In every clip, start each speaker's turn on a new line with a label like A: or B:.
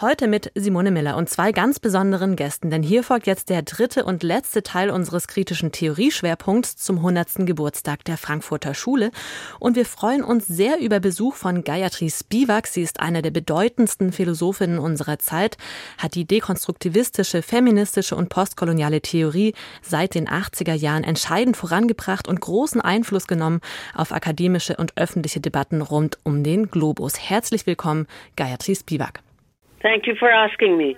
A: Heute mit Simone Miller und zwei ganz besonderen Gästen, denn hier folgt jetzt der dritte und letzte Teil unseres kritischen Theorieschwerpunkts zum 100. Geburtstag der Frankfurter Schule. Und wir freuen uns sehr über Besuch von Gayatri Spivak. Sie ist eine der bedeutendsten Philosophinnen unserer Zeit, hat die dekonstruktivistische, feministische und postkoloniale Theorie seit den 80er Jahren entscheidend vorangebracht und großen Einfluss genommen auf akademische und öffentliche Debatten rund um den Globus. Herzlich willkommen, Gayatri Spivak.
B: Thank you for asking me.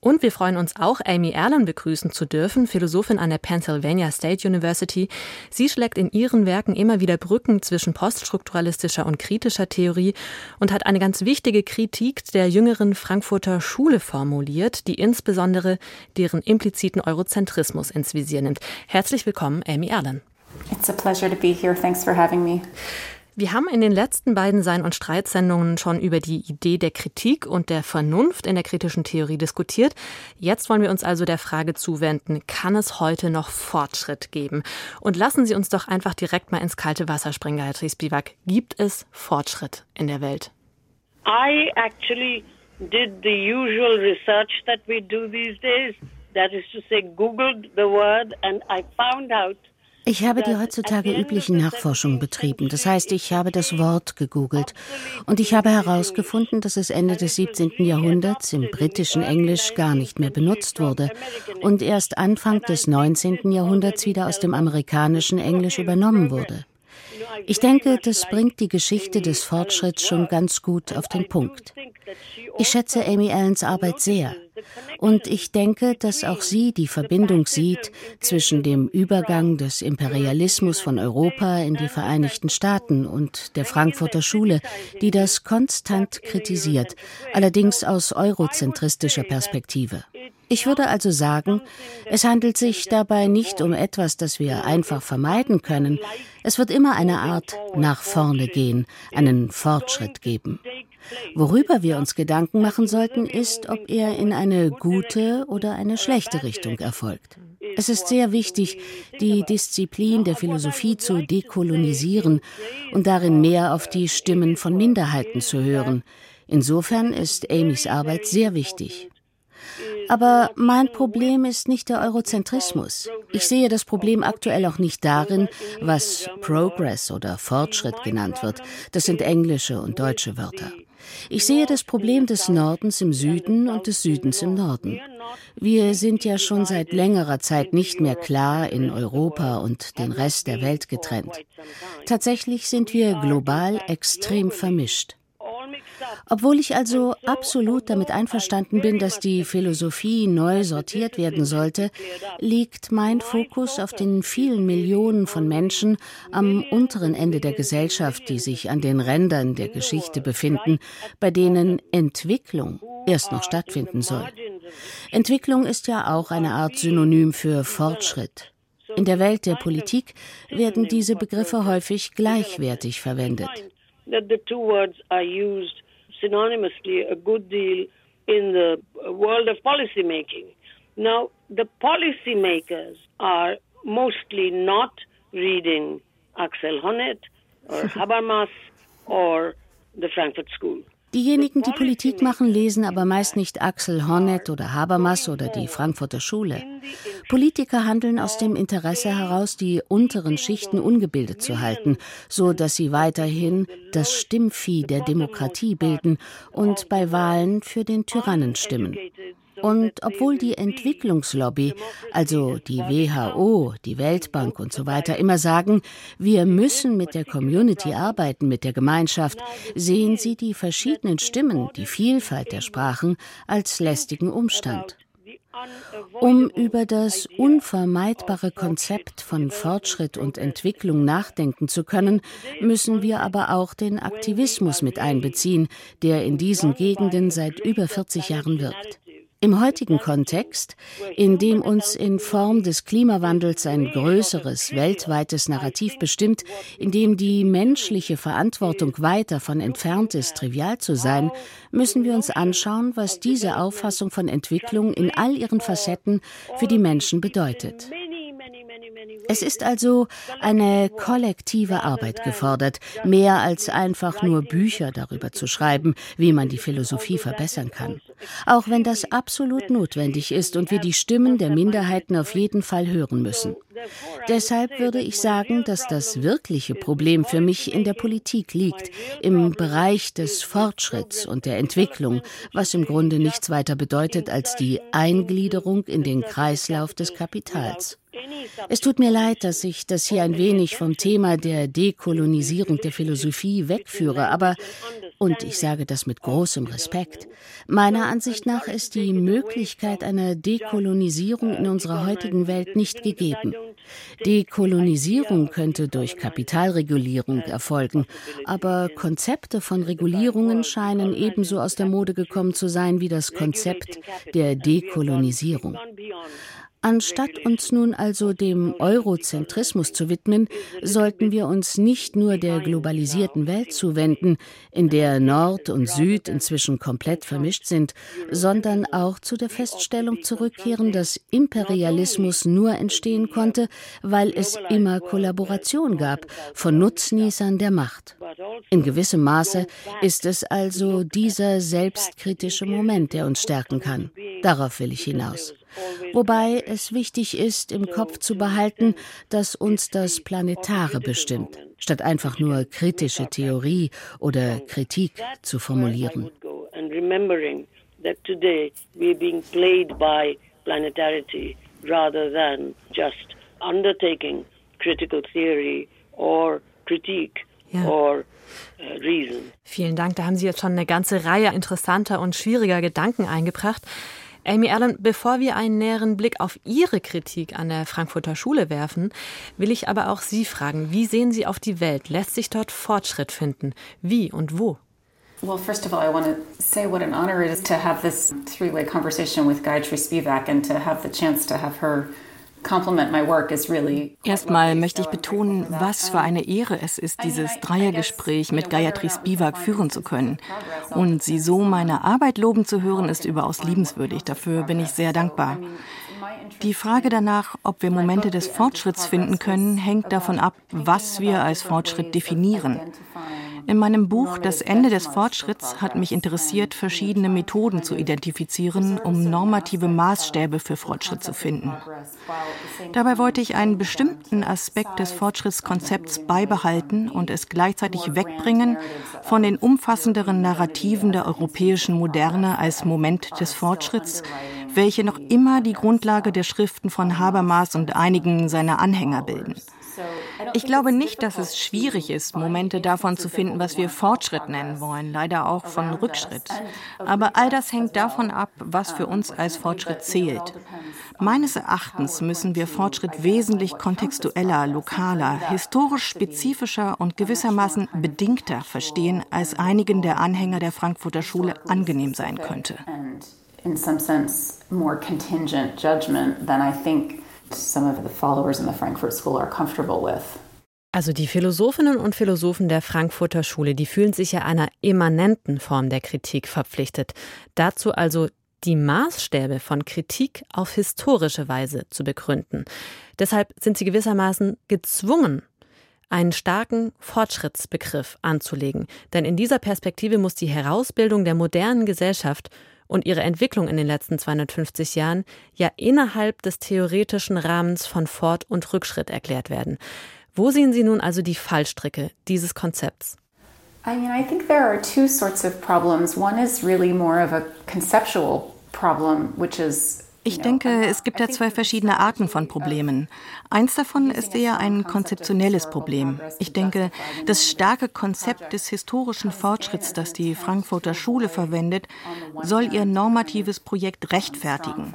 A: Und wir freuen uns auch, Amy Erlen begrüßen zu dürfen, Philosophin an der Pennsylvania State University. Sie schlägt in ihren Werken immer wieder Brücken zwischen poststrukturalistischer und kritischer Theorie und hat eine ganz wichtige Kritik der jüngeren Frankfurter Schule formuliert, die insbesondere deren impliziten Eurozentrismus ins Visier nimmt. Herzlich willkommen, Amy Erlen.
C: It's a pleasure to be here. Thanks for having me.
A: Wir haben in den letzten beiden Sein- und Streitsendungen schon über die Idee der Kritik und der Vernunft in der kritischen Theorie diskutiert. Jetzt wollen wir uns also der Frage zuwenden, kann es heute noch Fortschritt geben? Und lassen Sie uns doch einfach direkt mal ins kalte Wasser springen, Gayatri Spivak. Gibt es Fortschritt in der Welt?
B: I actually did the usual research that we do these days. That is to say, Googled the word and I found out
D: ich habe die heutzutage üblichen Nachforschungen betrieben. Das heißt, ich habe das Wort gegoogelt und ich habe herausgefunden, dass es Ende des 17. Jahrhunderts im britischen Englisch gar nicht mehr benutzt wurde und erst Anfang des 19. Jahrhunderts wieder aus dem amerikanischen Englisch übernommen wurde. Ich denke, das bringt die Geschichte des Fortschritts schon ganz gut auf den Punkt. Ich schätze Amy Allens Arbeit sehr. Und ich denke, dass auch sie die Verbindung sieht zwischen dem Übergang des Imperialismus von Europa in die Vereinigten Staaten und der Frankfurter Schule, die das konstant kritisiert, allerdings aus eurozentristischer Perspektive. Ich würde also sagen, es handelt sich dabei nicht um etwas, das wir einfach vermeiden können. Es wird immer eine Art nach vorne gehen, einen Fortschritt geben. Worüber wir uns Gedanken machen sollten, ist, ob er in eine gute oder eine schlechte Richtung erfolgt. Es ist sehr wichtig, die Disziplin der Philosophie zu dekolonisieren und darin mehr auf die Stimmen von Minderheiten zu hören. Insofern ist Amys Arbeit sehr wichtig. Aber mein Problem ist nicht der Eurozentrismus. Ich sehe das Problem aktuell auch nicht darin, was Progress oder Fortschritt genannt wird. Das sind englische und deutsche Wörter. Ich sehe das Problem des Nordens im Süden und des Südens im Norden. Wir sind ja schon seit längerer Zeit nicht mehr klar in Europa und den Rest der Welt getrennt. Tatsächlich sind wir global extrem vermischt. Obwohl ich also absolut damit einverstanden bin, dass die Philosophie neu sortiert werden sollte, liegt mein Fokus auf den vielen Millionen von Menschen am unteren Ende der Gesellschaft, die sich an den Rändern der Geschichte befinden, bei denen Entwicklung erst noch stattfinden soll. Entwicklung ist ja auch eine Art Synonym für Fortschritt. In der Welt der Politik werden diese Begriffe häufig gleichwertig verwendet
B: synonymously a good deal in the world of policy making. Now, the policymakers are mostly not reading Axel Honneth or Habermas or the Frankfurt School.
D: Diejenigen, die Politik machen, lesen aber meist nicht Axel Honneth oder Habermas oder die Frankfurter Schule. Politiker handeln aus dem Interesse heraus, die unteren Schichten ungebildet zu halten, so dass sie weiterhin das Stimmvieh der Demokratie bilden und bei Wahlen für den Tyrannen stimmen. Und obwohl die Entwicklungslobby, also die WHO, die Weltbank und so weiter, immer sagen, wir müssen mit der Community arbeiten, mit der Gemeinschaft, sehen sie die verschiedenen Stimmen, die Vielfalt der Sprachen als lästigen Umstand. Um über das unvermeidbare Konzept von Fortschritt und Entwicklung nachdenken zu können, müssen wir aber auch den Aktivismus mit einbeziehen, der in diesen Gegenden seit über 40 Jahren wirkt. Im heutigen Kontext, in dem uns in Form des Klimawandels ein größeres weltweites Narrativ bestimmt, in dem die menschliche Verantwortung weit davon entfernt ist, trivial zu sein, müssen wir uns anschauen, was diese Auffassung von Entwicklung in all ihren Facetten für die Menschen bedeutet. Es ist also eine kollektive Arbeit gefordert, mehr als einfach nur Bücher darüber zu schreiben, wie man die Philosophie verbessern kann. Auch wenn das absolut notwendig ist und wir die Stimmen der Minderheiten auf jeden Fall hören müssen. Deshalb würde ich sagen, dass das wirkliche Problem für mich in der Politik liegt, im Bereich des Fortschritts und der Entwicklung, was im Grunde nichts weiter bedeutet als die Eingliederung in den Kreislauf des Kapitals. Es tut mir leid, dass ich das hier ein wenig vom Thema der Dekolonisierung der Philosophie wegführe, aber, und ich sage das mit großem Respekt, meiner Ansicht nach ist die Möglichkeit einer Dekolonisierung in unserer heutigen Welt nicht gegeben. Dekolonisierung könnte durch Kapitalregulierung erfolgen, aber Konzepte von Regulierungen scheinen ebenso aus der Mode gekommen zu sein wie das Konzept der Dekolonisierung. Anstatt uns nun also dem Eurozentrismus zu widmen, sollten wir uns nicht nur der globalisierten Welt zuwenden, in der Nord und Süd inzwischen komplett vermischt sind, sondern auch zu der Feststellung zurückkehren, dass Imperialismus nur entstehen konnte, weil es immer Kollaboration gab von Nutznießern der Macht. In gewissem Maße ist es also dieser selbstkritische Moment, der uns stärken kann. Darauf will ich hinaus. Wobei es wichtig ist, im Kopf zu behalten, dass uns das Planetare bestimmt, statt einfach nur kritische Theorie oder Kritik zu formulieren. rather than just undertaking critical theory or critique ja. or uh, reason.
A: Vielen Dank. Da haben Sie jetzt schon eine ganze Reihe interessanter und schwieriger Gedanken eingebracht. Amy Allen, bevor wir einen näheren Blick auf Ihre Kritik an der Frankfurter Schule werfen, will ich aber auch Sie fragen, wie sehen Sie auf die Welt? Lässt sich dort Fortschritt finden? Wie und wo?
C: Well, first of all, I want to say what an honor it is to have this three-way conversation with Gayatri Spivak and to have the chance to have her
E: Erstmal möchte ich betonen, was für eine Ehre es ist, dieses Dreiergespräch mit Gayatri Spivak führen zu können. Und sie so meine Arbeit loben zu hören, ist überaus liebenswürdig. Dafür bin ich sehr dankbar. Die Frage danach, ob wir Momente des Fortschritts finden können, hängt davon ab, was wir als Fortschritt definieren. In meinem Buch Das Ende des Fortschritts hat mich interessiert, verschiedene Methoden zu identifizieren, um normative Maßstäbe für Fortschritt zu finden. Dabei wollte ich einen bestimmten Aspekt des Fortschrittskonzepts beibehalten und es gleichzeitig wegbringen von den umfassenderen Narrativen der europäischen Moderne als Moment des Fortschritts, welche noch immer die Grundlage der Schriften von Habermas und einigen seiner Anhänger bilden. Ich glaube nicht, dass es schwierig ist, Momente davon zu finden, was wir Fortschritt nennen wollen, leider auch von Rückschritt. Aber all das hängt davon ab, was für uns als Fortschritt zählt. Meines Erachtens müssen wir Fortschritt wesentlich kontextueller, lokaler, historisch spezifischer und gewissermaßen bedingter verstehen, als einigen der Anhänger der Frankfurter Schule angenehm sein könnte. In some sense, more contingent judgment than I think some of the followers in the Frankfurt School are comfortable with.
A: Also die Philosophinnen und Philosophen der Frankfurter Schule, die fühlen sich ja einer immanenten Form der Kritik verpflichtet. Dazu also die Maßstäbe von Kritik auf historische Weise zu begründen. Deshalb sind sie gewissermaßen gezwungen, einen starken Fortschrittsbegriff anzulegen. Denn in dieser Perspektive muss die Herausbildung der modernen Gesellschaft und ihre Entwicklung in den letzten 250 Jahren ja innerhalb des theoretischen Rahmens von Fort- und Rückschritt erklärt werden. Wo sehen Sie nun also die Fallstricke dieses Konzepts?
C: I mean, I think there are two sorts of problems. One is really more of a conceptual problem, which is
E: ich denke, es gibt da zwei verschiedene Arten von Problemen. Eins davon ist eher ein konzeptionelles Problem. Ich denke, das starke Konzept des historischen Fortschritts, das die Frankfurter Schule verwendet, soll ihr normatives Projekt rechtfertigen.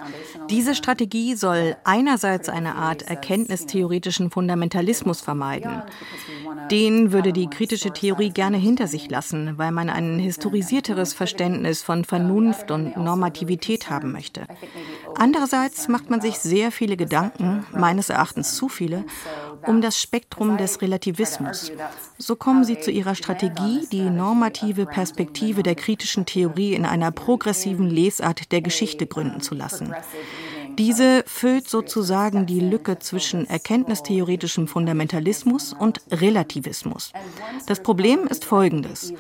E: Diese Strategie soll einerseits eine Art erkenntnistheoretischen Fundamentalismus vermeiden. Den würde die kritische Theorie gerne hinter sich lassen, weil man ein historisierteres Verständnis von Vernunft und Normativität haben möchte. Andererseits macht man sich sehr viele Gedanken, meines Erachtens zu viele, um das Spektrum des Relativismus. So kommen sie zu ihrer Strategie, die normative Perspektive der kritischen Theorie in einer progressiven Lesart der Geschichte gründen zu lassen. Diese füllt sozusagen die Lücke zwischen erkenntnistheoretischem Fundamentalismus und Relativismus. Das Problem ist folgendes.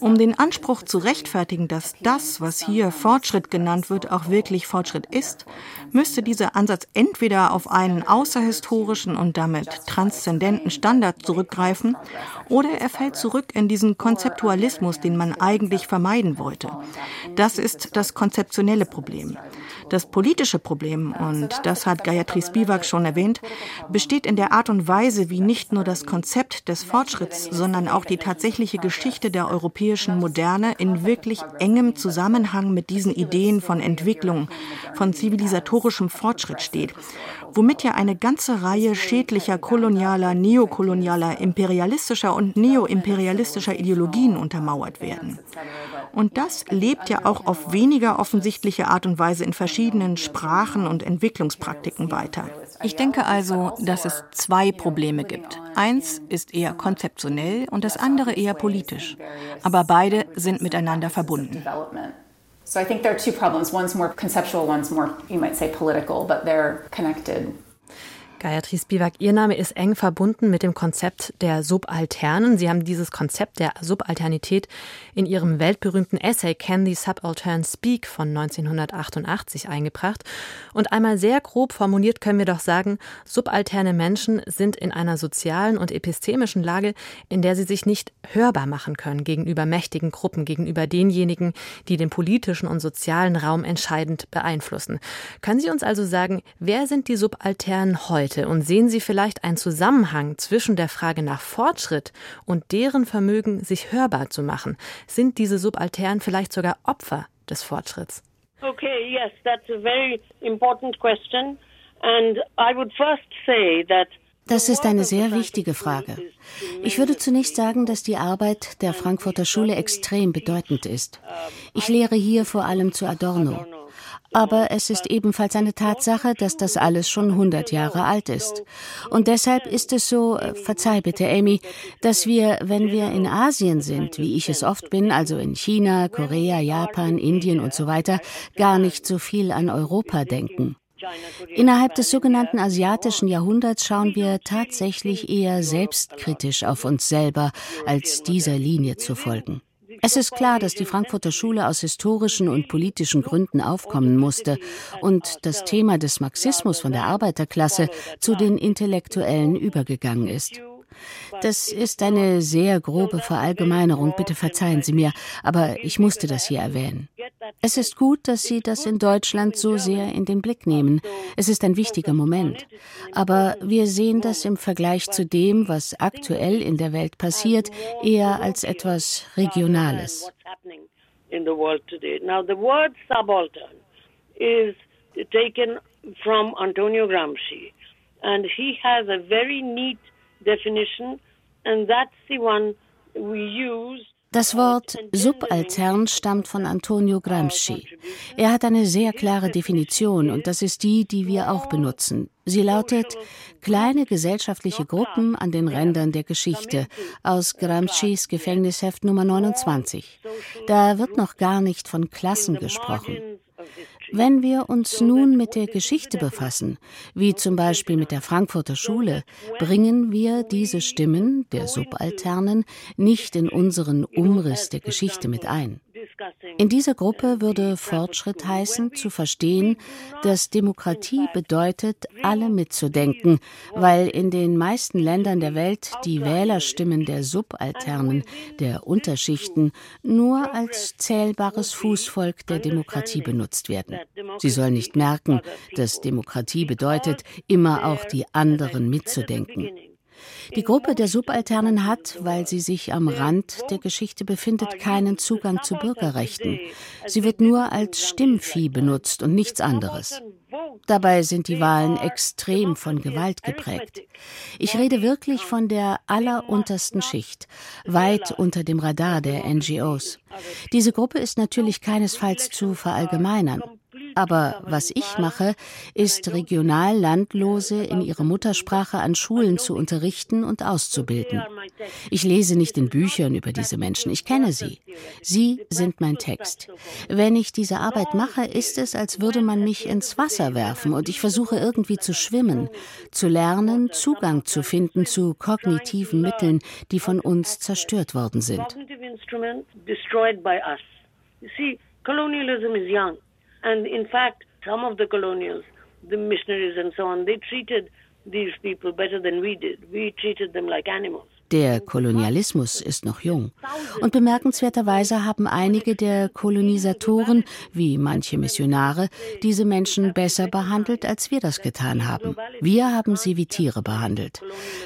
E: Um den Anspruch zu rechtfertigen, dass das, was hier Fortschritt genannt wird, auch wirklich Fortschritt ist, müsste dieser Ansatz entweder auf einen außerhistorischen und damit transzendenten Standard zurückgreifen oder er fällt zurück in diesen Konzeptualismus, den man eigentlich vermeiden wollte. Das ist das konzeptionelle Problem. Das politische Problem, und das hat Gayatri Spivak schon erwähnt, besteht in der Art und Weise, wie nicht nur das Konzept des Fortschritts, sondern auch die tatsächliche Geschichte der europäischen Moderne in wirklich engem Zusammenhang mit diesen Ideen von Entwicklung, von zivilisatorischem Fortschritt steht, womit ja eine ganze Reihe schädlicher kolonialer, neokolonialer, imperialistischer und neoimperialistischer Ideologien untermauert werden. Und das lebt ja auch auf weniger offensichtliche Art und Weise in verschiedenen Sprachen und Entwicklungspraktiken weiter. Ich denke also, dass es zwei Probleme gibt. Eins ist eher konzeptionell und das andere eher politisch. Aber beide sind miteinander verbunden. So I think there are two problems. One's more conceptual, one's more, you might say, political, but they're connected.
A: Gayatri Spivak, Ihr Name ist eng verbunden mit dem Konzept der Subalternen. Sie haben dieses Konzept der Subalternität in Ihrem weltberühmten Essay Can the Subaltern Speak von 1988 eingebracht. Und einmal sehr grob formuliert können wir doch sagen, subalterne Menschen sind in einer sozialen und epistemischen Lage, in der sie sich nicht hörbar machen können gegenüber mächtigen Gruppen, gegenüber denjenigen, die den politischen und sozialen Raum entscheidend beeinflussen. Können Sie uns also sagen, wer sind die Subalternen heute? Inhalte und sehen Sie vielleicht einen Zusammenhang zwischen der Frage nach Fortschritt und deren Vermögen, sich hörbar zu machen? Sind diese Subalternen vielleicht sogar Opfer des Fortschritts?
B: Okay, yes, that's a very important question. And I would first say that
D: das ist eine sehr wichtige Frage. Ich würde zunächst sagen, dass die Arbeit der Frankfurter Schule extrem bedeutend ist. Ich lehre hier vor allem zu Adorno. Aber es ist ebenfalls eine Tatsache, dass das alles schon 100 Jahre alt ist. Und deshalb ist es so, äh, verzeih bitte, Amy, dass wir, wenn wir in Asien sind, wie ich es oft bin, also in China, Korea, Japan, Indien und so weiter, gar nicht so viel an Europa denken. Innerhalb des sogenannten asiatischen Jahrhunderts schauen wir tatsächlich eher selbstkritisch auf uns selber, als dieser Linie zu folgen. Es ist klar, dass die Frankfurter Schule aus historischen und politischen Gründen aufkommen musste und das Thema des Marxismus von der Arbeiterklasse zu den Intellektuellen übergegangen ist. Das ist eine sehr grobe Verallgemeinerung, bitte verzeihen Sie mir, aber ich musste das hier erwähnen. Es ist gut, dass Sie das in Deutschland so sehr in den Blick nehmen. Es ist ein wichtiger Moment. Aber wir sehen das im Vergleich zu dem, was aktuell in der Welt passiert, eher als etwas Regionales.
B: taken from Antonio Gramsci, and he has a very neat definition, and that's the one we use
D: das Wort subaltern stammt von Antonio Gramsci. Er hat eine sehr klare Definition und das ist die, die wir auch benutzen. Sie lautet kleine gesellschaftliche Gruppen an den Rändern der Geschichte aus Gramscis Gefängnisheft Nummer 29. Da wird noch gar nicht von Klassen gesprochen. Wenn wir uns nun mit der Geschichte befassen, wie zum Beispiel mit der Frankfurter Schule, bringen wir diese Stimmen der Subalternen nicht in unseren Umriss der Geschichte mit ein. In dieser Gruppe würde Fortschritt heißen, zu verstehen, dass Demokratie bedeutet, alle mitzudenken, weil in den meisten Ländern der Welt die Wählerstimmen der Subalternen, der Unterschichten, nur als zählbares Fußvolk der Demokratie benutzt werden. Sie sollen nicht merken, dass Demokratie bedeutet, immer auch die anderen mitzudenken. Die Gruppe der Subalternen hat, weil sie sich am Rand der Geschichte befindet, keinen Zugang zu Bürgerrechten. Sie wird nur als Stimmvieh benutzt und nichts anderes. Dabei sind die Wahlen extrem von Gewalt geprägt. Ich rede wirklich von der alleruntersten Schicht, weit unter dem Radar der NGOs. Diese Gruppe ist natürlich keinesfalls zu verallgemeinern. Aber was ich mache, ist regional Landlose in ihrer Muttersprache an Schulen zu unterrichten und auszubilden. Ich lese nicht in Büchern über diese Menschen, ich kenne sie. Sie sind mein Text. Wenn ich diese Arbeit mache, ist es, als würde man mich ins Wasser werfen und ich versuche irgendwie zu schwimmen, zu lernen, Zugang zu finden zu kognitiven Mitteln, die von uns zerstört worden sind.
B: colonialism is young. And in fact, some of the colonials, the missionaries and so on, they treated these people better than we did. We treated them like animals.
D: Der Kolonialismus ist noch jung. Und bemerkenswerterweise haben einige der Kolonisatoren, wie manche Missionare, diese Menschen besser behandelt, als wir das getan haben. Wir haben sie wie Tiere behandelt.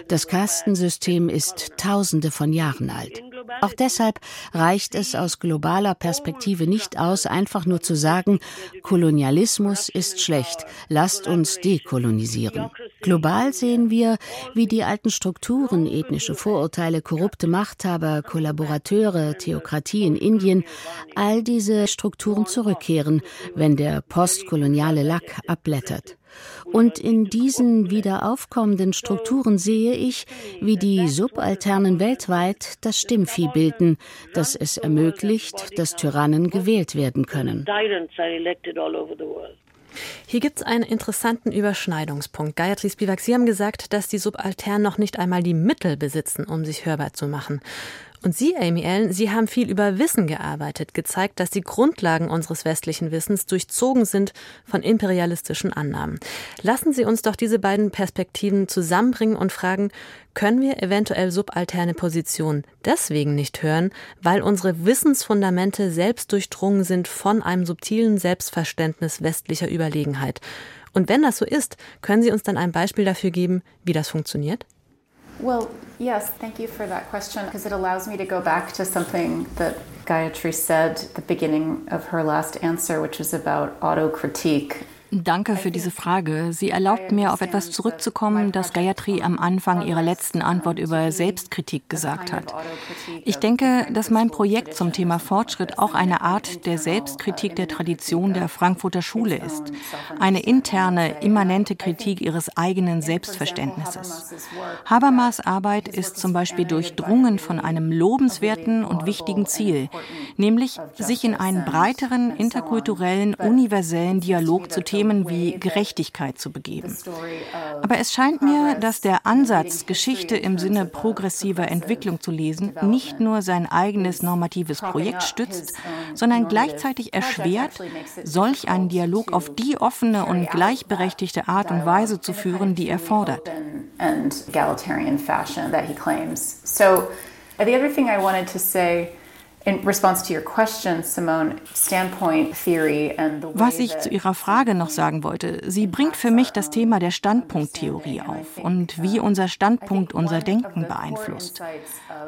D: Das Kastensystem ist tausende von Jahren alt. Auch deshalb reicht es aus globaler Perspektive nicht aus, einfach nur zu sagen, Kolonialismus ist schlecht, lasst uns dekolonisieren. Global sehen wir, wie die alten Strukturen, ethnische Vorurteile, korrupte Machthaber, Kollaborateure, Theokratie in Indien, all diese Strukturen zurückkehren, wenn der postkoloniale Lack abblättert. Und in diesen wieder aufkommenden Strukturen sehe ich, wie die Subalternen weltweit das Stimmvieh bilden, das es ermöglicht, dass Tyrannen gewählt werden können.
A: Hier gibt es einen interessanten Überschneidungspunkt. Gayatri Spivak, Sie haben gesagt, dass die Subalternen noch nicht einmal die Mittel besitzen, um sich hörbar zu machen. Und Sie, Amy Allen, Sie haben viel über Wissen gearbeitet, gezeigt, dass die Grundlagen unseres westlichen Wissens durchzogen sind von imperialistischen Annahmen. Lassen Sie uns doch diese beiden Perspektiven zusammenbringen und fragen, können wir eventuell subalterne Positionen deswegen nicht hören, weil unsere Wissensfundamente selbst durchdrungen sind von einem subtilen Selbstverständnis westlicher Überlegenheit? Und wenn das so ist, können Sie uns dann ein Beispiel dafür geben, wie das funktioniert?
C: Well, yes, thank you for that question because it allows me to go back to something that Gayatri said at the beginning of her last answer, which was about autocritique.
E: Danke für diese Frage. Sie erlaubt mir, auf etwas zurückzukommen, das Gayatri am Anfang ihrer letzten Antwort über Selbstkritik gesagt hat. Ich denke, dass mein Projekt zum Thema Fortschritt auch eine Art der Selbstkritik der Tradition der Frankfurter Schule ist. Eine interne, immanente Kritik ihres eigenen Selbstverständnisses. Habermas Arbeit ist zum Beispiel durchdrungen von einem lobenswerten und wichtigen Ziel, nämlich sich in einen breiteren, interkulturellen, universellen Dialog zu thematisieren Themen wie Gerechtigkeit zu begeben. Aber es scheint mir, dass der Ansatz, Geschichte im Sinne progressiver Entwicklung zu lesen, nicht nur sein eigenes normatives Projekt stützt, sondern gleichzeitig erschwert, solch einen Dialog auf die offene und gleichberechtigte Art und Weise zu führen, die er fordert.
C: The other thing I wanted to say
E: was ich zu Ihrer Frage noch sagen wollte, sie bringt für mich das Thema der Standpunkttheorie auf und wie unser Standpunkt unser Denken beeinflusst.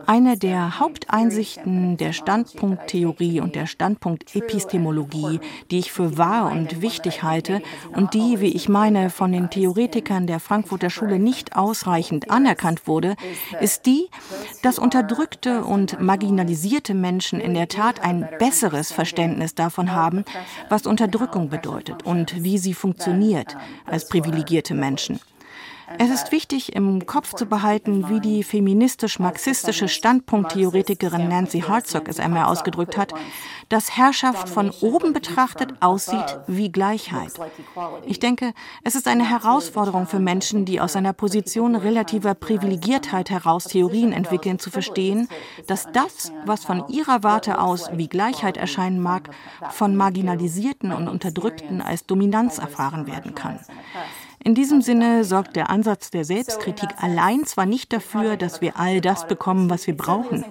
E: Eine der Haupteinsichten der Standpunkttheorie und der Standpunktepistemologie, die ich für wahr und wichtig halte und die, wie ich meine, von den Theoretikern der Frankfurter Schule nicht ausreichend anerkannt wurde, ist die, dass unterdrückte und marginalisierte Menschen Menschen in der Tat ein besseres Verständnis davon haben, was Unterdrückung bedeutet und wie sie funktioniert als privilegierte Menschen. Es ist wichtig, im Kopf zu behalten, wie die feministisch-marxistische Standpunkttheoretikerin Nancy Hartzog es einmal ausgedrückt hat, dass Herrschaft von oben betrachtet aussieht wie Gleichheit. Ich denke, es ist eine Herausforderung für Menschen, die aus einer Position relativer Privilegiertheit heraus Theorien entwickeln, zu verstehen, dass das, was von ihrer Warte aus wie Gleichheit erscheinen mag, von Marginalisierten und Unterdrückten als Dominanz erfahren werden kann. In diesem Sinne sorgt der Ansatz der Selbstkritik allein zwar nicht dafür, dass wir all das bekommen, was wir brauchen.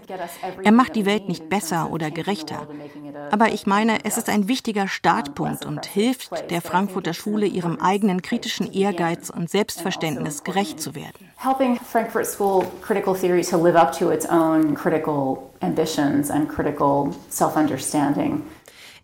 E: Er macht die Welt nicht besser oder gerechter. Aber ich meine, es ist ein wichtiger Startpunkt und hilft der Frankfurter Schule, ihrem eigenen kritischen Ehrgeiz und Selbstverständnis gerecht zu werden.
C: Helping Frankfurt School critical theory to live up to its own critical ambitions and critical self-understanding.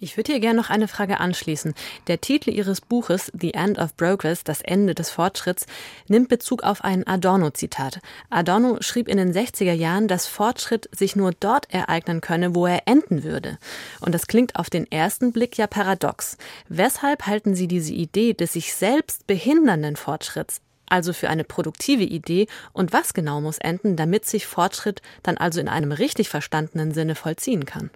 A: Ich würde hier gerne noch eine Frage anschließen. Der Titel Ihres Buches The End of Progress, das Ende des Fortschritts, nimmt Bezug auf ein Adorno-Zitat. Adorno schrieb in den 60er Jahren, dass Fortschritt sich nur dort ereignen könne, wo er enden würde. Und das klingt auf den ersten Blick ja paradox. Weshalb halten Sie diese Idee des sich selbst behindernden Fortschritts also für eine produktive Idee und was genau muss enden, damit sich Fortschritt dann also in einem richtig verstandenen Sinne vollziehen kann?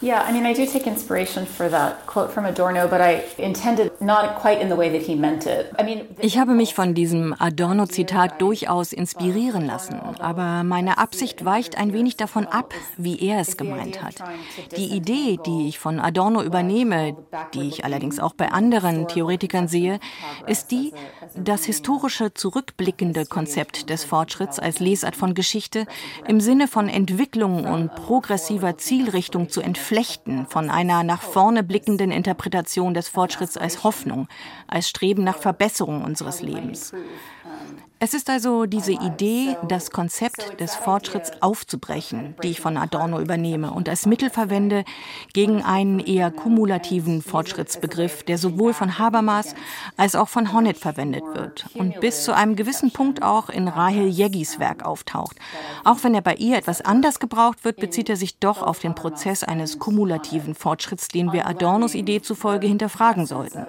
C: Yeah, I mean, I do take inspiration for that quote from Adorno, but I intended not quite in the way that he meant it. I mean,
E: ich habe mich von diesem Adorno-Zitat durchaus inspirieren lassen, aber meine Absicht weicht ein wenig davon ab, wie er es gemeint hat. Die Idee, die ich von Adorno übernehme, die ich allerdings auch bei anderen Theoretikern sehe, ist die, das historische zurückblickende Konzept des Fortschritts als Lesart von Geschichte im Sinne von Entwicklung und progressiver Zielrichtung zu entfalten Entflechten von einer nach vorne blickenden Interpretation des Fortschritts als Hoffnung, als Streben nach Verbesserung unseres Lebens. Es ist also diese Idee, das Konzept des Fortschritts aufzubrechen, die ich von Adorno übernehme und als Mittel verwende gegen einen eher kumulativen Fortschrittsbegriff, der sowohl von Habermas als auch von Honneth verwendet wird und bis zu einem gewissen Punkt auch in Rahel Jeggis Werk auftaucht. Auch wenn er bei ihr etwas anders gebraucht wird, bezieht er sich doch auf den Prozess eines kumulativen Fortschritts, den wir Adornos Idee zufolge hinterfragen sollten.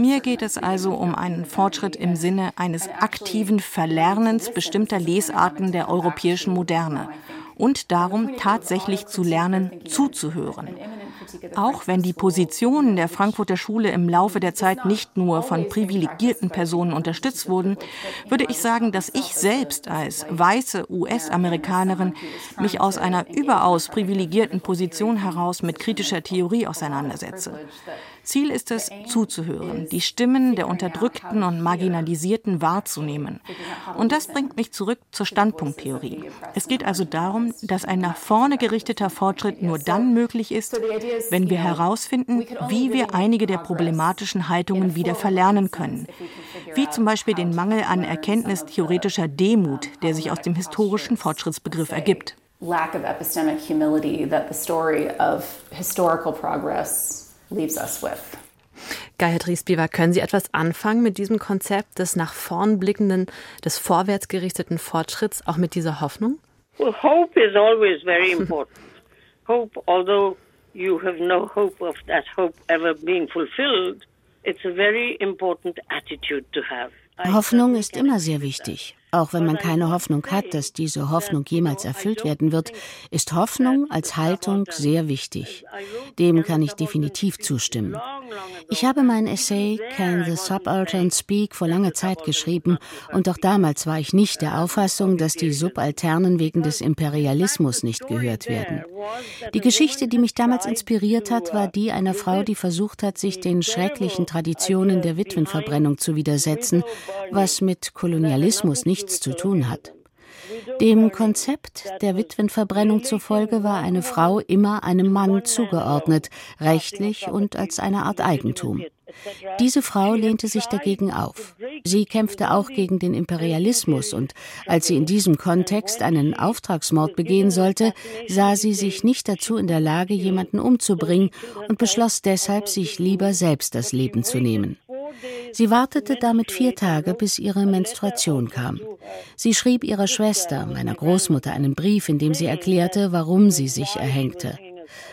E: Mir geht es also um einen Fortschritt im Sinne eines aktiven Verlernens bestimmter Lesarten der europäischen Moderne und darum, tatsächlich zu lernen, zuzuhören. Auch wenn die Positionen der Frankfurter Schule im Laufe der Zeit nicht nur von privilegierten Personen unterstützt wurden, würde ich sagen, dass ich selbst als weiße US-Amerikanerin mich aus einer überaus privilegierten Position heraus mit kritischer Theorie auseinandersetze. Ziel ist es, zuzuhören, die Stimmen der Unterdrückten und Marginalisierten wahrzunehmen. Und das bringt mich zurück zur Standpunkttheorie. Es geht also darum, dass ein nach vorne gerichteter Fortschritt nur dann möglich ist, wenn wir herausfinden, wie wir einige der problematischen Haltungen wieder verlernen können. Wie zum Beispiel den Mangel an Erkenntnis theoretischer Demut, der sich aus dem historischen Fortschrittsbegriff ergibt. Lack of epistemic humility that the story of historical progress
A: leaves us with. Gayatri Spivak, können Sie etwas anfangen mit diesem Konzept des nach vorn blickenden, des vorwärts gerichteten Fortschritts, auch mit dieser Hoffnung?
B: Well, hope is always very important. hope, although you have no hope of that hope ever being fulfilled, it's a very important attitude to have.
D: Hoffnung ist immer sehr wichtig. Auch wenn man keine Hoffnung hat, dass diese Hoffnung jemals erfüllt werden wird, ist Hoffnung als Haltung sehr wichtig. Dem kann ich definitiv zustimmen. Ich habe mein Essay Can the Subaltern Speak vor langer Zeit geschrieben und auch damals war ich nicht der Auffassung, dass die Subalternen wegen des Imperialismus nicht gehört werden. Die Geschichte, die mich damals inspiriert hat, war die einer Frau, die versucht hat, sich den schrecklichen Traditionen der Witwenverbrennung zu widersetzen, was mit Kolonialismus nicht nichts zu tun hat. Dem Konzept der Witwenverbrennung zufolge war eine Frau immer einem Mann zugeordnet, rechtlich und als eine Art Eigentum. Diese Frau lehnte sich dagegen auf. Sie kämpfte auch gegen den Imperialismus und als sie in diesem Kontext einen Auftragsmord begehen sollte, sah sie sich nicht dazu in der Lage, jemanden umzubringen und beschloss deshalb, sich lieber selbst das Leben zu nehmen. Sie wartete damit vier Tage, bis ihre Menstruation kam. Sie schrieb ihrer Schwester, meiner Großmutter, einen Brief, in dem sie erklärte, warum sie sich erhängte.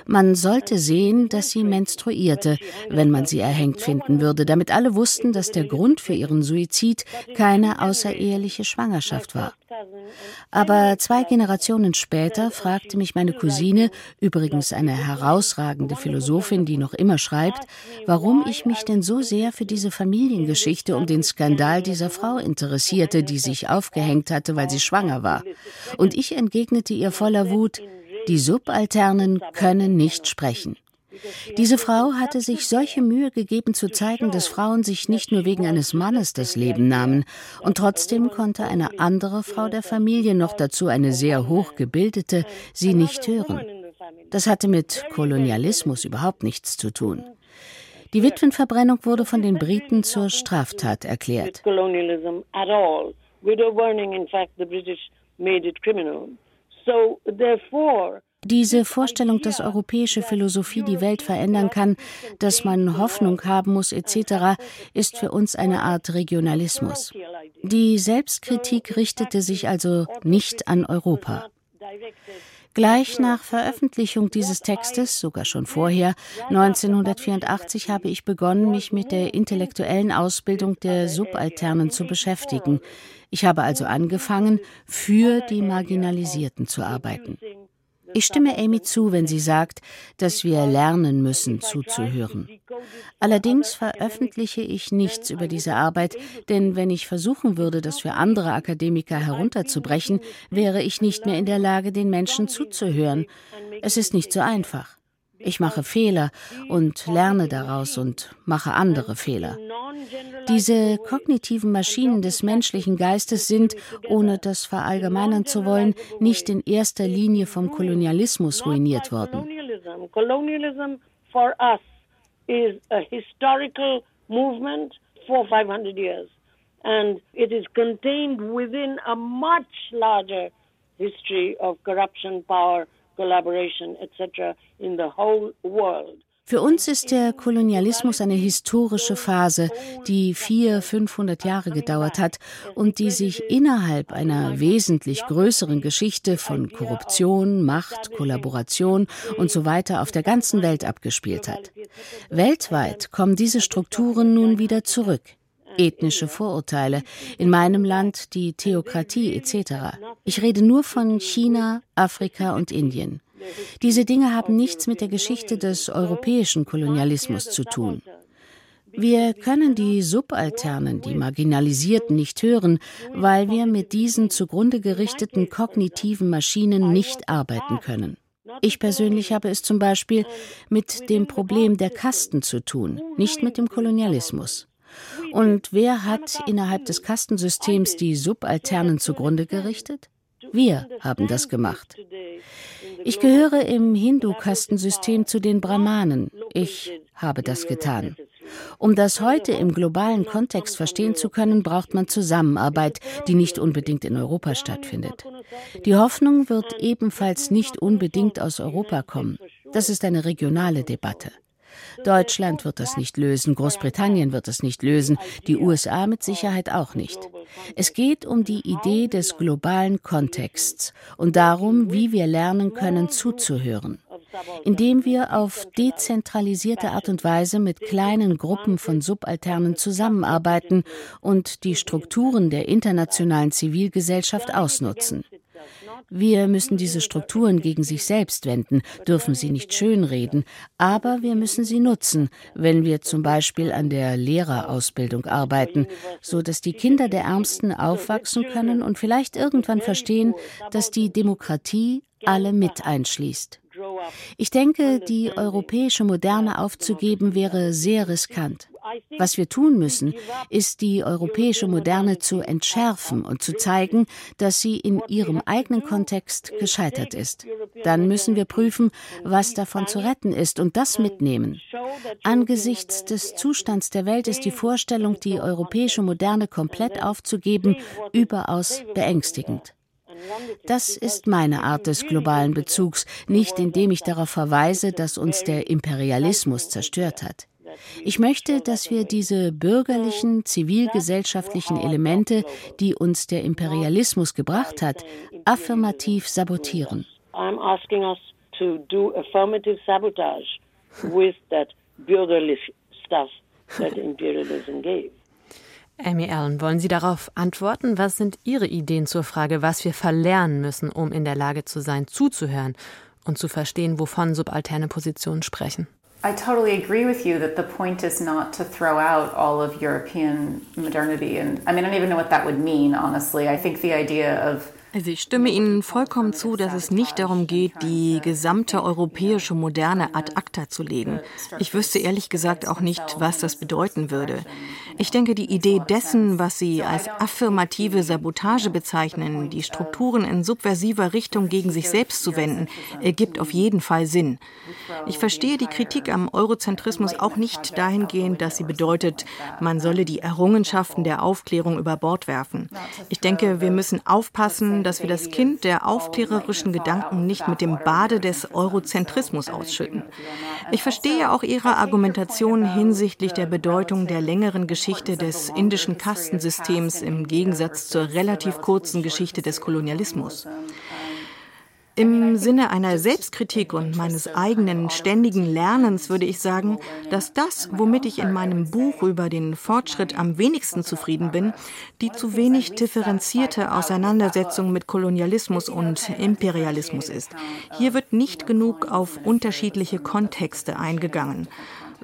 D: Man sollte sehen, dass sie menstruierte, wenn man sie erhängt finden würde, damit alle wussten, dass der Grund für ihren Suizid keine außereheliche Schwangerschaft war. Aber zwei Generationen später fragte mich meine Cousine, übrigens eine herausragende Philosophin, die noch immer schreibt, warum ich mich denn so sehr für diese Familiengeschichte um den Skandal dieser Frau interessierte, die sich aufgehängt hatte, weil sie schwanger war. Und ich entgegnete ihr voller Wut, die Subalternen können nicht sprechen. Diese Frau hatte sich solche Mühe gegeben zu zeigen, dass Frauen sich nicht nur wegen eines Mannes das Leben nahmen, und trotzdem konnte eine andere Frau der Familie, noch dazu eine sehr hochgebildete, sie nicht hören. Das hatte mit Kolonialismus überhaupt nichts zu tun. Die Witwenverbrennung wurde von den Briten zur Straftat erklärt. Diese Vorstellung, dass europäische Philosophie die Welt verändern kann, dass man Hoffnung haben muss etc., ist für uns eine Art Regionalismus. Die Selbstkritik richtete sich also nicht an Europa. Gleich nach Veröffentlichung dieses Textes, sogar schon vorher, 1984, habe ich begonnen, mich mit der intellektuellen Ausbildung der Subalternen zu beschäftigen. Ich habe also angefangen, für die Marginalisierten zu arbeiten. Ich stimme Amy zu, wenn sie sagt, dass wir lernen müssen, zuzuhören. Allerdings veröffentliche ich nichts über diese Arbeit, denn wenn ich versuchen würde, das für andere Akademiker herunterzubrechen, wäre ich nicht mehr in der Lage, den Menschen zuzuhören. Es ist nicht so einfach. Ich mache Fehler und lerne daraus und mache andere Fehler. Diese kognitiven Maschinen des menschlichen Geistes sind, ohne das verallgemeinern zu wollen, nicht in erster Linie vom Kolonialismus ruiniert worden. Colonialism for us is a historical movement for 500 years and it is contained within a much larger history of corruption, power collaboration, etc. in the whole world. Für uns ist der Kolonialismus eine historische Phase, die vier, 500 Jahre gedauert hat und die sich innerhalb einer wesentlich größeren Geschichte von Korruption, Macht, Kollaboration und so weiter auf der ganzen Welt abgespielt hat. Weltweit kommen diese Strukturen nun wieder zurück ethnische Vorurteile, in meinem Land die Theokratie etc. Ich rede nur von China, Afrika und Indien. Diese Dinge haben nichts mit der Geschichte des europäischen Kolonialismus zu tun. Wir können die Subalternen, die Marginalisierten nicht hören, weil wir mit diesen zugrunde gerichteten kognitiven Maschinen nicht arbeiten können. Ich persönlich habe es zum Beispiel mit dem Problem der Kasten zu tun, nicht mit dem Kolonialismus. Und wer hat innerhalb des Kastensystems die Subalternen zugrunde gerichtet? Wir haben das gemacht. Ich gehöre im Hindu-Kastensystem zu den Brahmanen. Ich habe das getan. Um das heute im globalen Kontext verstehen zu können, braucht man Zusammenarbeit, die nicht unbedingt in Europa stattfindet. Die Hoffnung wird ebenfalls nicht unbedingt aus Europa kommen. Das ist eine regionale Debatte. Deutschland wird das nicht lösen, Großbritannien wird es nicht lösen, die USA mit Sicherheit auch nicht. Es geht um die Idee des globalen Kontexts und darum, wie wir lernen können, zuzuhören. Indem wir auf dezentralisierte Art und Weise mit kleinen Gruppen von Subalternen zusammenarbeiten und die Strukturen der internationalen Zivilgesellschaft ausnutzen. Wir müssen diese Strukturen gegen sich selbst wenden, dürfen sie nicht schönreden, aber wir müssen sie nutzen, wenn wir zum Beispiel an der Lehrerausbildung arbeiten, so dass die Kinder der Ärmsten aufwachsen können und vielleicht irgendwann verstehen, dass die Demokratie alle mit einschließt. Ich denke, die europäische Moderne aufzugeben wäre sehr riskant. Was wir tun müssen, ist die europäische Moderne zu entschärfen und zu zeigen, dass sie in ihrem eigenen Kontext gescheitert ist. Dann müssen wir prüfen, was davon zu retten ist und das mitnehmen. Angesichts des Zustands der Welt ist die Vorstellung, die europäische Moderne komplett aufzugeben, überaus beängstigend. Das ist meine Art des globalen Bezugs, nicht indem ich darauf verweise, dass uns der Imperialismus zerstört hat. Ich möchte, dass wir diese bürgerlichen, zivilgesellschaftlichen Elemente, die uns der Imperialismus gebracht hat, affirmativ sabotieren. I'm asking us to do affirmative sabotage with that bürgerlich stuff that imperialism gave.
A: Amy Allen, wollen Sie darauf antworten? Was sind Ihre Ideen zur Frage, was wir verlernen müssen, um in der Lage zu sein, zuzuhören und zu verstehen, wovon subalterne Positionen sprechen?
C: I totally agree with you that the point is not to throw out all of European modernity. And I mean, I don't even know what that would mean, honestly. I think the idea of
E: also ich stimme Ihnen vollkommen zu, dass es nicht darum geht, die gesamte europäische Moderne ad acta zu legen. Ich wüsste ehrlich gesagt auch nicht, was das bedeuten würde. Ich denke, die Idee dessen, was Sie als affirmative Sabotage bezeichnen, die Strukturen in subversiver Richtung gegen sich selbst zu wenden, ergibt auf jeden Fall Sinn. Ich verstehe die Kritik am Eurozentrismus auch nicht dahingehend, dass sie bedeutet, man solle die Errungenschaften der Aufklärung über Bord werfen. Ich denke, wir müssen aufpassen, dass wir das Kind der aufklärerischen Gedanken nicht mit dem Bade des Eurozentrismus ausschütten. Ich verstehe auch Ihre Argumentation hinsichtlich der Bedeutung der längeren Geschichte des indischen Kastensystems im Gegensatz zur relativ kurzen Geschichte des Kolonialismus. Im Sinne einer Selbstkritik und meines eigenen ständigen Lernens würde ich sagen, dass das, womit ich in meinem Buch über den Fortschritt am wenigsten zufrieden bin, die zu wenig differenzierte Auseinandersetzung mit Kolonialismus und Imperialismus ist. Hier wird nicht genug auf unterschiedliche Kontexte eingegangen.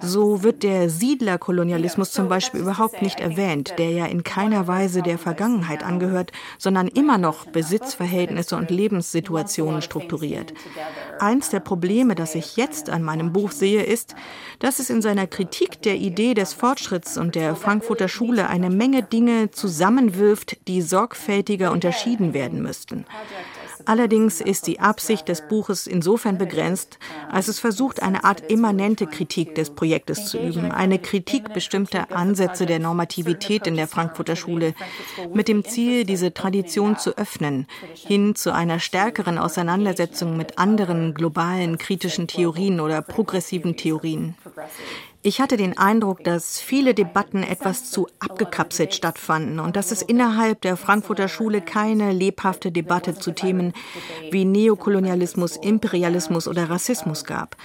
E: So wird der Siedlerkolonialismus zum Beispiel überhaupt nicht erwähnt, der ja in keiner Weise der Vergangenheit angehört, sondern immer noch Besitzverhältnisse und Lebenssituationen strukturiert. Eins der Probleme, das ich jetzt an meinem Buch sehe, ist, dass es in seiner Kritik der Idee des Fortschritts und der Frankfurter Schule eine Menge Dinge zusammenwirft, die sorgfältiger unterschieden werden müssten. Allerdings ist die Absicht des Buches insofern begrenzt, als es versucht, eine Art immanente Kritik des Projektes zu üben, eine Kritik bestimmter Ansätze der Normativität in der Frankfurter Schule, mit dem Ziel, diese Tradition zu öffnen, hin zu einer stärkeren Auseinandersetzung mit anderen globalen kritischen Theorien oder progressiven Theorien. Ich hatte den Eindruck, dass viele Debatten etwas zu abgekapselt stattfanden und dass es innerhalb der Frankfurter Schule keine lebhafte Debatte zu Themen wie Neokolonialismus, Imperialismus oder Rassismus gab.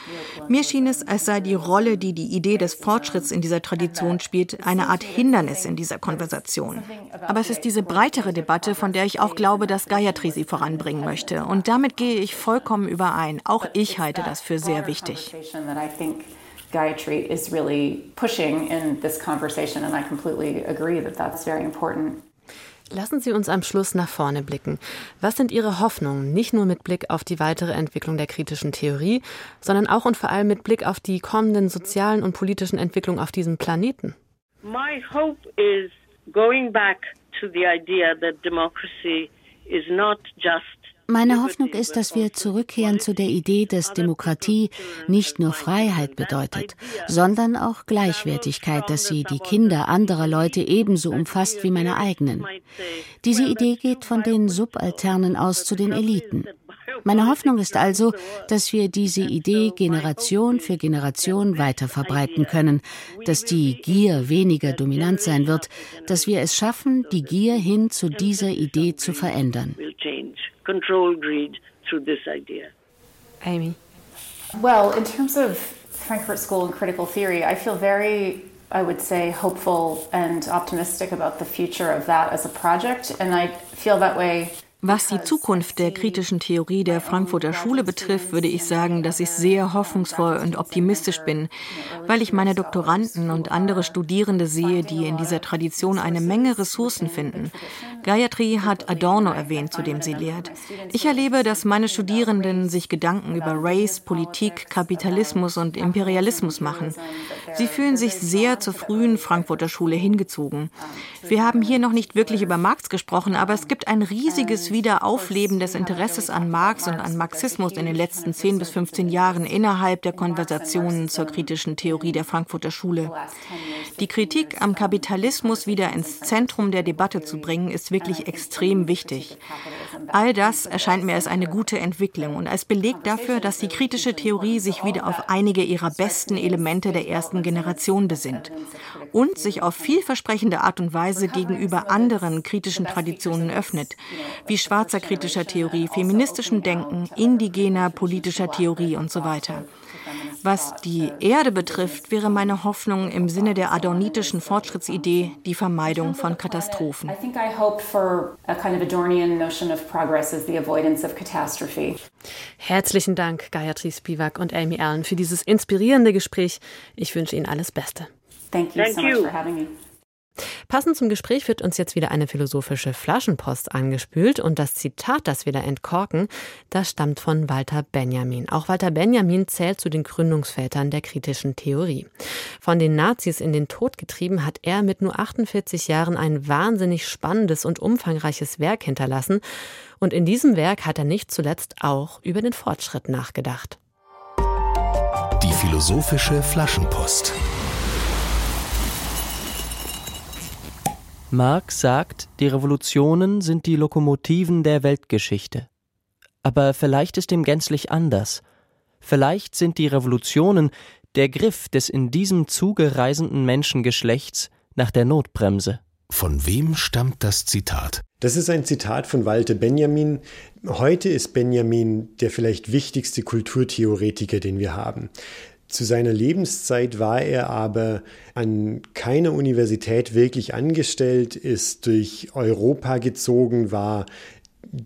E: Mir schien es, als sei die Rolle, die die Idee des Fortschritts in dieser Tradition spielt, eine Art Hindernis in dieser Konversation. Aber es ist diese breitere Debatte, von der ich auch glaube, dass Gayatri sie voranbringen möchte. Und damit gehe ich vollkommen überein. Auch ich halte das für sehr wichtig. Gayatri is really pushing in this conversation, and I completely agree that that's very important.
A: Lassen Sie uns am Schluss nach vorne blicken. Was sind Ihre Hoffnungen, nicht nur mit Blick auf die weitere Entwicklung der kritischen Theorie, sondern auch und vor allem mit Blick auf die kommenden sozialen und politischen Entwicklungen auf diesem Planeten?
B: My hope is going back to the idea that democracy is not just
D: meine Hoffnung ist, dass wir zurückkehren zu der Idee, dass Demokratie nicht nur Freiheit bedeutet, sondern auch Gleichwertigkeit, dass sie die Kinder anderer Leute ebenso umfasst wie meine eigenen. Diese Idee geht von den Subalternen aus zu den Eliten. Meine Hoffnung ist also, dass wir diese Idee Generation für Generation weiter verbreiten können, dass die Gier weniger dominant sein wird, dass wir es schaffen, die Gier hin zu dieser Idee zu verändern control greed through this idea.
A: Amy.
C: Well, in terms of Frankfurt School and critical theory, I feel very I would say hopeful and optimistic about the future of that as a project and I feel that way
E: Was die Zukunft der kritischen Theorie der Frankfurter Schule betrifft, würde ich sagen, dass ich sehr hoffnungsvoll und optimistisch bin, weil ich meine Doktoranden und andere Studierende sehe, die in dieser Tradition eine Menge Ressourcen finden. Gayatri hat Adorno erwähnt, zu dem sie lehrt. Ich erlebe, dass meine Studierenden sich Gedanken über Race, Politik, Kapitalismus und Imperialismus machen. Sie fühlen sich sehr zur frühen Frankfurter Schule hingezogen. Wir haben hier noch nicht wirklich über Marx gesprochen, aber es gibt ein riesiges Wiederaufleben des Interesses an Marx und an Marxismus in den letzten 10 bis 15 Jahren innerhalb der Konversationen zur kritischen Theorie der Frankfurter Schule. Die Kritik am Kapitalismus wieder ins Zentrum der Debatte zu bringen, ist wirklich extrem wichtig. All das erscheint mir als eine gute Entwicklung und als Beleg dafür, dass die kritische Theorie sich wieder auf einige ihrer besten Elemente der ersten Generation besinnt und sich auf vielversprechende Art und Weise gegenüber anderen kritischen Traditionen öffnet, wie schwarzer kritischer Theorie, feministischem Denken, indigener politischer Theorie und so weiter. Was die Erde betrifft, wäre meine Hoffnung im Sinne der adornitischen Fortschrittsidee die Vermeidung von Katastrophen.
A: Herzlichen Dank, Gayatri Spivak und Amy Allen, für dieses inspirierende Gespräch. Ich wünsche Ihnen alles Beste.
B: Thank you so much for having me.
A: Passend zum Gespräch wird uns jetzt wieder eine philosophische Flaschenpost angespült und das Zitat, das wir da entkorken, das stammt von Walter Benjamin. Auch Walter Benjamin zählt zu den Gründungsvätern der kritischen Theorie. Von den Nazis in den Tod getrieben hat er mit nur 48 Jahren ein wahnsinnig spannendes und umfangreiches Werk hinterlassen und in diesem Werk hat er nicht zuletzt auch über den Fortschritt nachgedacht.
F: Die philosophische Flaschenpost.
G: Marx sagt, die Revolutionen sind die Lokomotiven der Weltgeschichte. Aber vielleicht ist dem gänzlich anders. Vielleicht sind die Revolutionen der Griff des in diesem Zuge reisenden Menschengeschlechts nach der Notbremse.
F: Von wem stammt das Zitat?
H: Das ist ein Zitat von Walter Benjamin. Heute ist Benjamin der vielleicht wichtigste Kulturtheoretiker, den wir haben. Zu seiner Lebenszeit war er aber an keiner Universität wirklich angestellt, ist durch Europa gezogen, war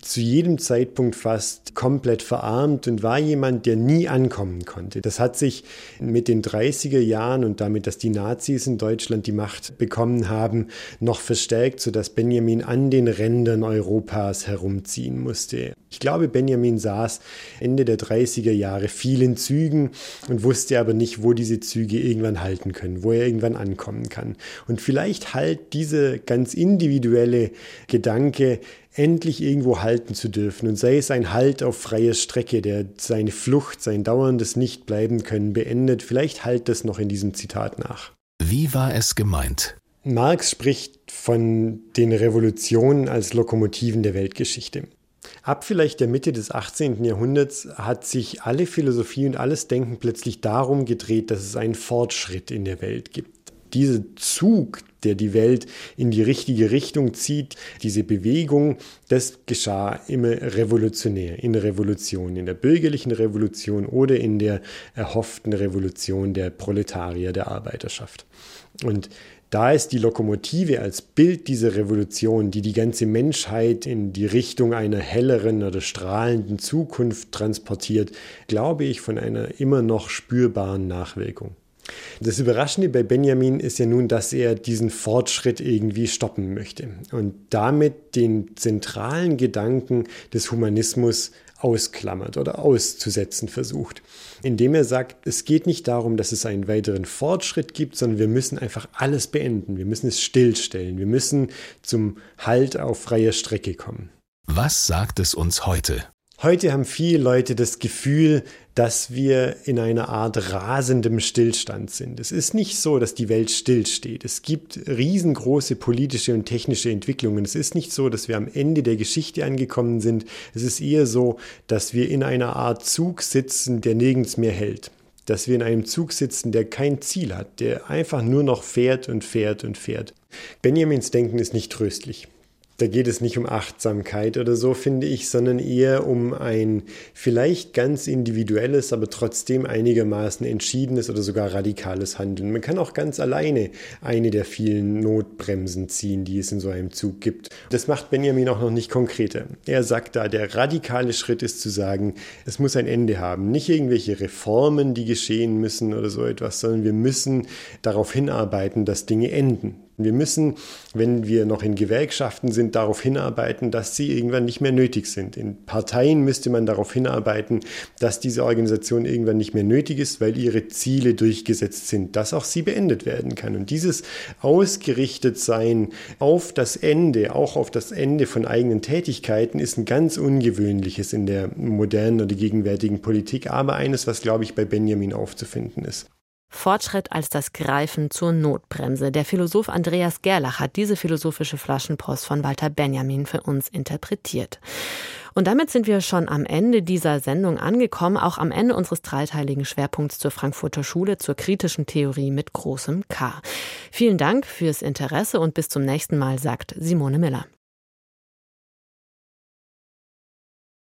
H: zu jedem Zeitpunkt fast komplett verarmt und war jemand, der nie ankommen konnte. Das hat sich mit den 30er Jahren und damit, dass die Nazis in Deutschland die Macht bekommen haben, noch verstärkt, sodass Benjamin an den Rändern Europas herumziehen musste. Ich glaube, Benjamin saß Ende der 30er Jahre viel in Zügen und wusste aber nicht, wo diese Züge irgendwann halten können, wo er irgendwann ankommen kann. Und vielleicht halt diese ganz individuelle Gedanke, endlich irgendwo halten zu dürfen und sei es ein Halt auf freier Strecke, der seine Flucht, sein dauerndes Nichtbleiben können beendet, vielleicht halt das noch in diesem Zitat nach.
F: Wie war es gemeint?
H: Marx spricht von den Revolutionen als Lokomotiven der Weltgeschichte. Ab vielleicht der Mitte des 18. Jahrhunderts hat sich alle Philosophie und alles Denken plötzlich darum gedreht, dass es einen Fortschritt in der Welt gibt dieser Zug, der die Welt in die richtige Richtung zieht, diese Bewegung, das geschah immer revolutionär, in der Revolution, in der bürgerlichen Revolution oder in der erhofften Revolution der Proletarier, der Arbeiterschaft. Und da ist die Lokomotive als Bild dieser Revolution, die die ganze Menschheit in die Richtung einer helleren oder strahlenden Zukunft transportiert, glaube ich, von einer immer noch spürbaren Nachwirkung. Das Überraschende bei Benjamin ist ja nun, dass er diesen Fortschritt irgendwie stoppen möchte und damit den zentralen Gedanken des Humanismus ausklammert oder auszusetzen versucht, indem er sagt, es geht nicht darum, dass es einen weiteren Fortschritt gibt, sondern wir müssen einfach alles beenden, wir müssen es stillstellen, wir müssen zum Halt auf freier Strecke kommen.
F: Was sagt es uns heute?
H: Heute haben viele Leute das Gefühl, dass wir in einer Art rasendem Stillstand sind. Es ist nicht so, dass die Welt stillsteht. Es gibt riesengroße politische und technische Entwicklungen. Es ist nicht so, dass wir am Ende der Geschichte angekommen sind. Es ist eher so, dass wir in einer Art Zug sitzen, der nirgends mehr hält. Dass wir in einem Zug sitzen, der kein Ziel hat, der einfach nur noch fährt und fährt und fährt. Benjamins Denken ist nicht tröstlich da geht es nicht um Achtsamkeit oder so, finde ich, sondern eher um ein vielleicht ganz individuelles, aber trotzdem einigermaßen entschiedenes oder sogar radikales Handeln. Man kann auch ganz alleine eine der vielen Notbremsen ziehen, die es in so einem Zug gibt. Das macht Benjamin auch noch nicht konkreter. Er sagt da, der radikale Schritt ist zu sagen, es muss ein Ende haben. Nicht irgendwelche Reformen, die geschehen müssen oder so etwas, sondern wir müssen darauf hinarbeiten, dass Dinge enden wir müssen, wenn wir noch in Gewerkschaften sind, darauf hinarbeiten, dass sie irgendwann nicht mehr nötig sind. In Parteien müsste man darauf hinarbeiten, dass diese Organisation irgendwann nicht mehr nötig ist, weil ihre Ziele durchgesetzt sind, dass auch sie beendet werden kann. Und dieses Ausgerichtetsein auf das Ende, auch auf das Ende von eigenen Tätigkeiten, ist ein ganz ungewöhnliches in der modernen oder gegenwärtigen Politik, aber eines, was, glaube ich, bei Benjamin aufzufinden ist.
A: Fortschritt als das Greifen zur Notbremse. Der Philosoph Andreas Gerlach hat diese philosophische Flaschenpost von Walter Benjamin für uns interpretiert. Und damit sind wir schon am Ende dieser Sendung angekommen, auch am Ende unseres dreiteiligen Schwerpunkts zur Frankfurter Schule zur kritischen Theorie mit großem K. Vielen Dank fürs Interesse und bis zum nächsten Mal, sagt Simone Miller.